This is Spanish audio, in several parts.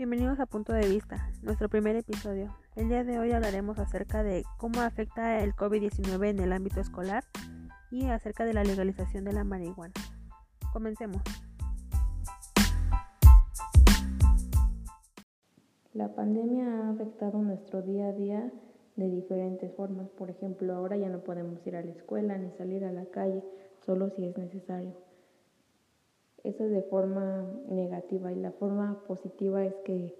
Bienvenidos a Punto de Vista, nuestro primer episodio. El día de hoy hablaremos acerca de cómo afecta el COVID-19 en el ámbito escolar y acerca de la legalización de la marihuana. Comencemos. La pandemia ha afectado nuestro día a día de diferentes formas. Por ejemplo, ahora ya no podemos ir a la escuela ni salir a la calle, solo si es necesario. Eso es de forma negativa y la forma positiva es que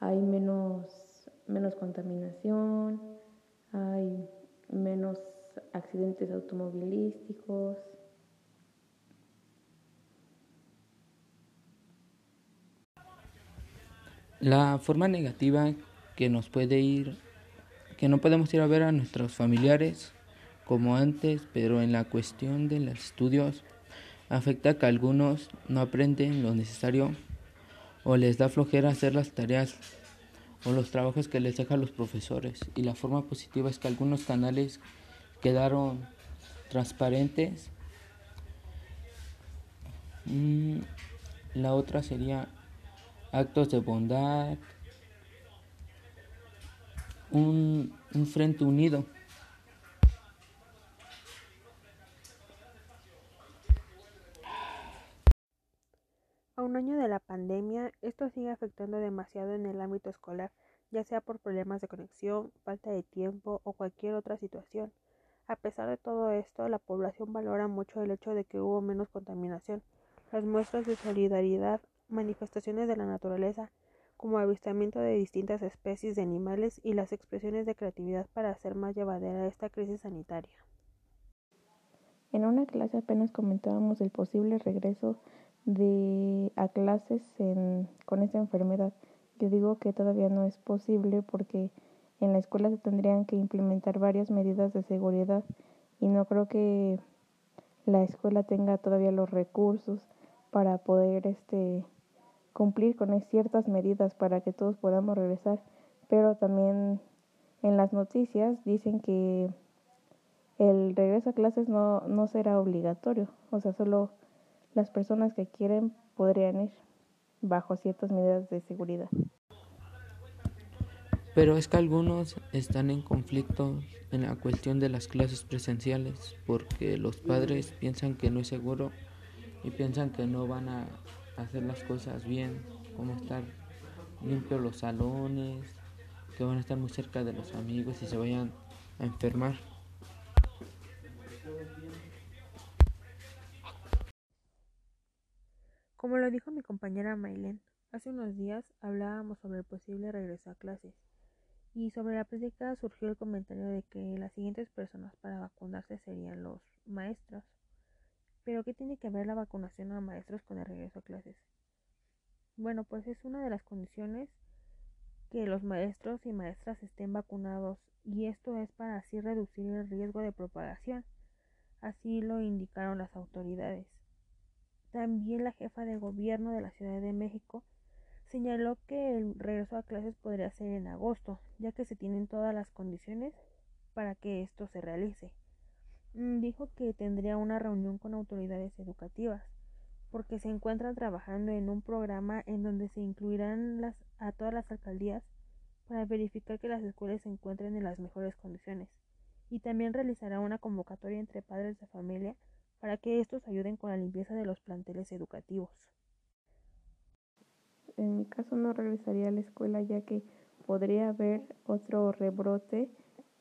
hay menos, menos contaminación, hay menos accidentes automovilísticos. La forma negativa que nos puede ir, que no podemos ir a ver a nuestros familiares como antes, pero en la cuestión de los estudios afecta que algunos no aprenden lo necesario o les da flojera hacer las tareas o los trabajos que les dejan los profesores. Y la forma positiva es que algunos canales quedaron transparentes. Mm, la otra sería actos de bondad, un, un frente unido. A un año de la pandemia, esto sigue afectando demasiado en el ámbito escolar, ya sea por problemas de conexión, falta de tiempo o cualquier otra situación. A pesar de todo esto, la población valora mucho el hecho de que hubo menos contaminación. Las muestras de solidaridad, manifestaciones de la naturaleza, como avistamiento de distintas especies de animales y las expresiones de creatividad para hacer más llevadera esta crisis sanitaria. En una clase apenas comentábamos el posible regreso de a clases con esta enfermedad. Yo digo que todavía no es posible porque en la escuela se tendrían que implementar varias medidas de seguridad y no creo que la escuela tenga todavía los recursos para poder este cumplir con ciertas medidas para que todos podamos regresar, pero también en las noticias dicen que el regreso a clases no, no será obligatorio, o sea, solo las personas que quieren podrían ir bajo ciertas medidas de seguridad. Pero es que algunos están en conflicto en la cuestión de las clases presenciales porque los padres piensan que no es seguro y piensan que no van a hacer las cosas bien, como estar limpios los salones, que van a estar muy cerca de los amigos y se vayan a enfermar. Como lo dijo mi compañera Maylen, hace unos días hablábamos sobre el posible regreso a clases y sobre la práctica surgió el comentario de que las siguientes personas para vacunarse serían los maestros. Pero ¿qué tiene que ver la vacunación a maestros con el regreso a clases? Bueno, pues es una de las condiciones que los maestros y maestras estén vacunados y esto es para así reducir el riesgo de propagación. Así lo indicaron las autoridades. También la jefa de gobierno de la Ciudad de México señaló que el regreso a clases podría ser en agosto, ya que se tienen todas las condiciones para que esto se realice. Mm, dijo que tendría una reunión con autoridades educativas, porque se encuentran trabajando en un programa en donde se incluirán a todas las alcaldías para verificar que las escuelas se encuentren en las mejores condiciones, y también realizará una convocatoria entre padres de familia para que estos ayuden con la limpieza de los planteles educativos. En mi caso no regresaría a la escuela ya que podría haber otro rebrote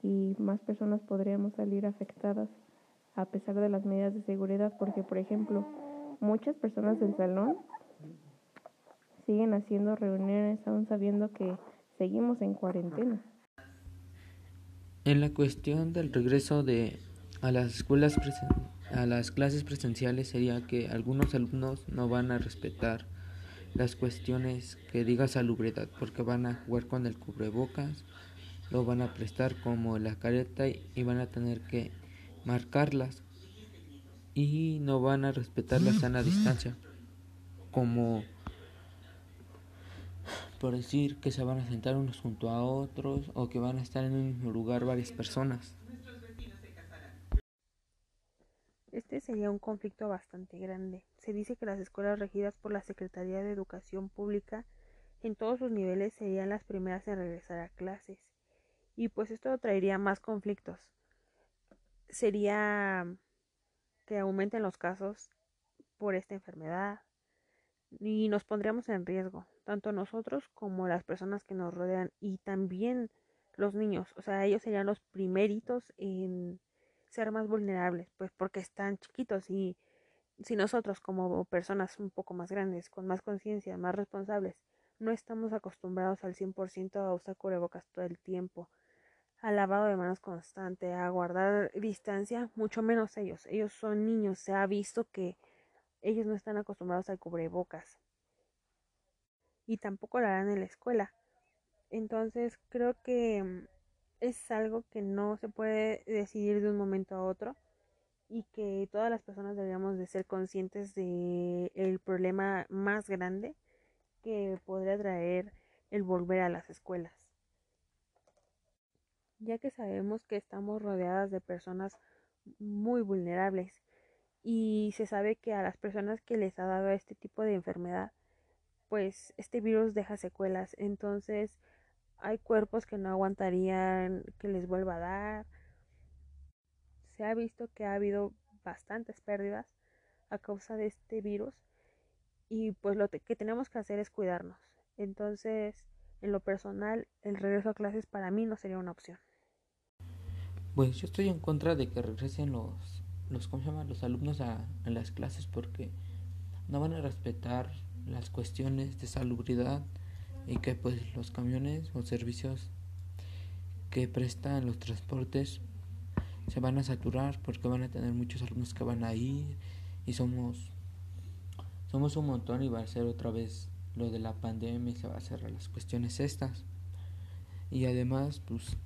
y más personas podríamos salir afectadas a pesar de las medidas de seguridad porque por ejemplo muchas personas del salón siguen haciendo reuniones aún sabiendo que seguimos en cuarentena. En la cuestión del regreso de a las escuelas a las clases presenciales sería que algunos alumnos no van a respetar las cuestiones que diga salubridad porque van a jugar con el cubrebocas, lo van a prestar como la careta y van a tener que marcarlas y no van a respetar la sana distancia como por decir que se van a sentar unos junto a otros o que van a estar en un mismo lugar varias personas. Este sería un conflicto bastante grande. Se dice que las escuelas regidas por la Secretaría de Educación Pública en todos sus niveles serían las primeras en regresar a clases. Y pues esto traería más conflictos. Sería que aumenten los casos por esta enfermedad y nos pondríamos en riesgo, tanto nosotros como las personas que nos rodean y también los niños, o sea, ellos serían los primeritos en ser más vulnerables, pues porque están chiquitos y si nosotros como personas un poco más grandes, con más conciencia, más responsables, no estamos acostumbrados al 100% a usar cubrebocas todo el tiempo, al lavado de manos constante, a guardar distancia, mucho menos ellos. Ellos son niños, se ha visto que ellos no están acostumbrados al cubrebocas. Y tampoco lo harán en la escuela. Entonces creo que mm, es algo que no se puede decidir de un momento a otro y que todas las personas deberíamos de ser conscientes de el problema más grande que podría traer el volver a las escuelas. Ya que sabemos que estamos rodeadas de personas muy vulnerables y se sabe que a las personas que les ha dado este tipo de enfermedad, pues este virus deja secuelas. Entonces hay cuerpos que no aguantarían que les vuelva a dar. Se ha visto que ha habido bastantes pérdidas a causa de este virus y pues lo que tenemos que hacer es cuidarnos. Entonces, en lo personal, el regreso a clases para mí no sería una opción. Pues yo estoy en contra de que regresen los, los ¿cómo se llama? los alumnos a, a las clases porque no van a respetar las cuestiones de salubridad y que pues los camiones o servicios que prestan los transportes se van a saturar porque van a tener muchos alumnos que van a ir y somos somos un montón y va a ser otra vez lo de la pandemia y se va a cerrar las cuestiones estas. Y además, pues,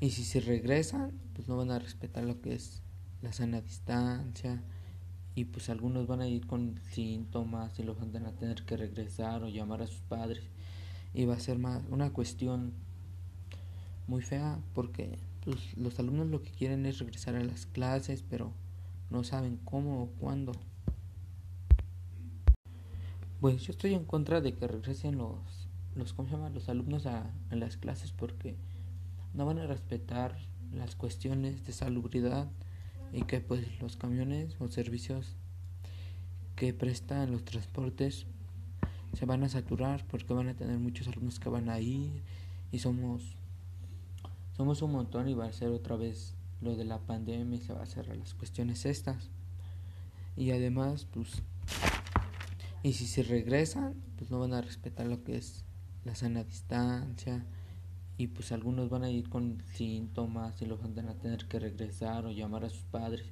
y si se regresan, pues no van a respetar lo que es la sana distancia. Y pues algunos van a ir con síntomas y los van a tener que regresar o llamar a sus padres. Y va a ser más una cuestión muy fea porque pues, los alumnos lo que quieren es regresar a las clases, pero no saben cómo o cuándo. Pues yo estoy en contra de que regresen los, los, ¿cómo se llama? los alumnos a, a las clases porque no van a respetar las cuestiones de salubridad y que pues los camiones o servicios que prestan los transportes se van a saturar porque van a tener muchos alumnos que van a ir y somos somos un montón y va a ser otra vez lo de la pandemia y se va a cerrar las cuestiones estas y además pues y si se regresan, pues no van a respetar lo que es la sana distancia. Y pues algunos van a ir con síntomas y los van a tener que regresar o llamar a sus padres.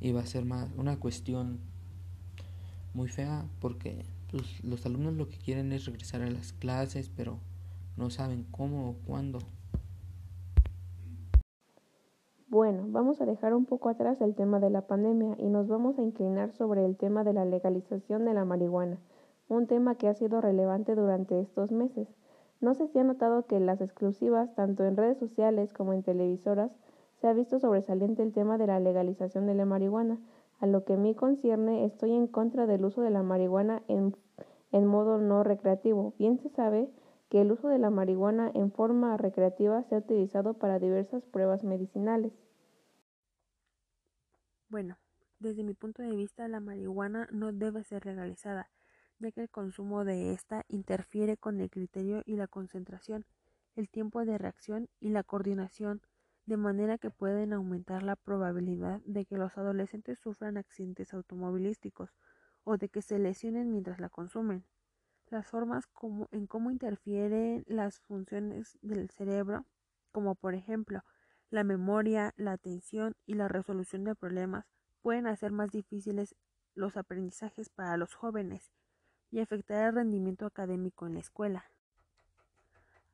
Y va a ser más una cuestión muy fea porque pues, los alumnos lo que quieren es regresar a las clases, pero no saben cómo o cuándo. Bueno, vamos a dejar un poco atrás el tema de la pandemia y nos vamos a inclinar sobre el tema de la legalización de la marihuana, un tema que ha sido relevante durante estos meses. No sé si ha notado que en las exclusivas, tanto en redes sociales como en televisoras, se ha visto sobresaliente el tema de la legalización de la marihuana. A lo que me concierne, estoy en contra del uso de la marihuana en, en modo no recreativo. Bien se sabe que el uso de la marihuana en forma recreativa se ha utilizado para diversas pruebas medicinales. Bueno, desde mi punto de vista la marihuana no debe ser legalizada, ya que el consumo de esta interfiere con el criterio y la concentración, el tiempo de reacción y la coordinación, de manera que pueden aumentar la probabilidad de que los adolescentes sufran accidentes automovilísticos o de que se lesionen mientras la consumen. Las formas en cómo interfieren las funciones del cerebro, como por ejemplo la memoria, la atención y la resolución de problemas, pueden hacer más difíciles los aprendizajes para los jóvenes y afectar el rendimiento académico en la escuela.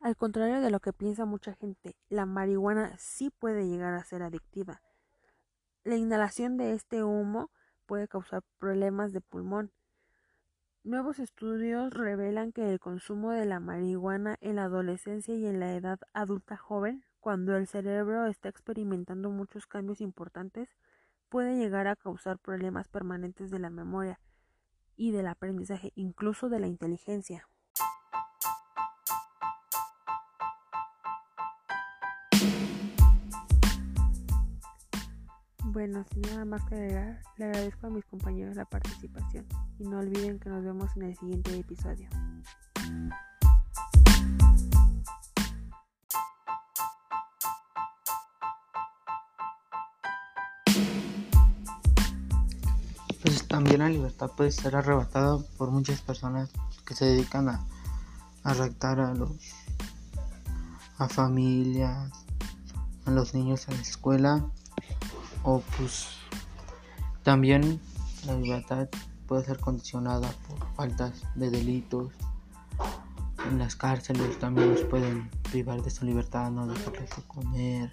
Al contrario de lo que piensa mucha gente, la marihuana sí puede llegar a ser adictiva. La inhalación de este humo puede causar problemas de pulmón, Nuevos estudios revelan que el consumo de la marihuana en la adolescencia y en la edad adulta joven, cuando el cerebro está experimentando muchos cambios importantes, puede llegar a causar problemas permanentes de la memoria y del aprendizaje, incluso de la inteligencia. Bueno, sin nada más que agregar, le agradezco a mis compañeros la participación y no olviden que nos vemos en el siguiente episodio. También la libertad puede ser arrebatada por muchas personas que se dedican a, a a los a familias, a los niños a la escuela o pues también la libertad puede ser condicionada por faltas de delitos. En las cárceles también nos pueden privar de su libertad, no dejarles de comer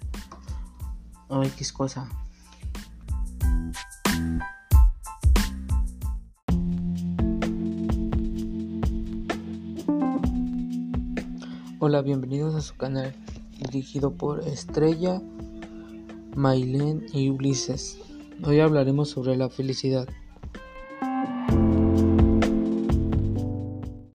o X cosa. Hola, bienvenidos a su canal dirigido por Estrella, Mailén y Ulises. Hoy hablaremos sobre la felicidad.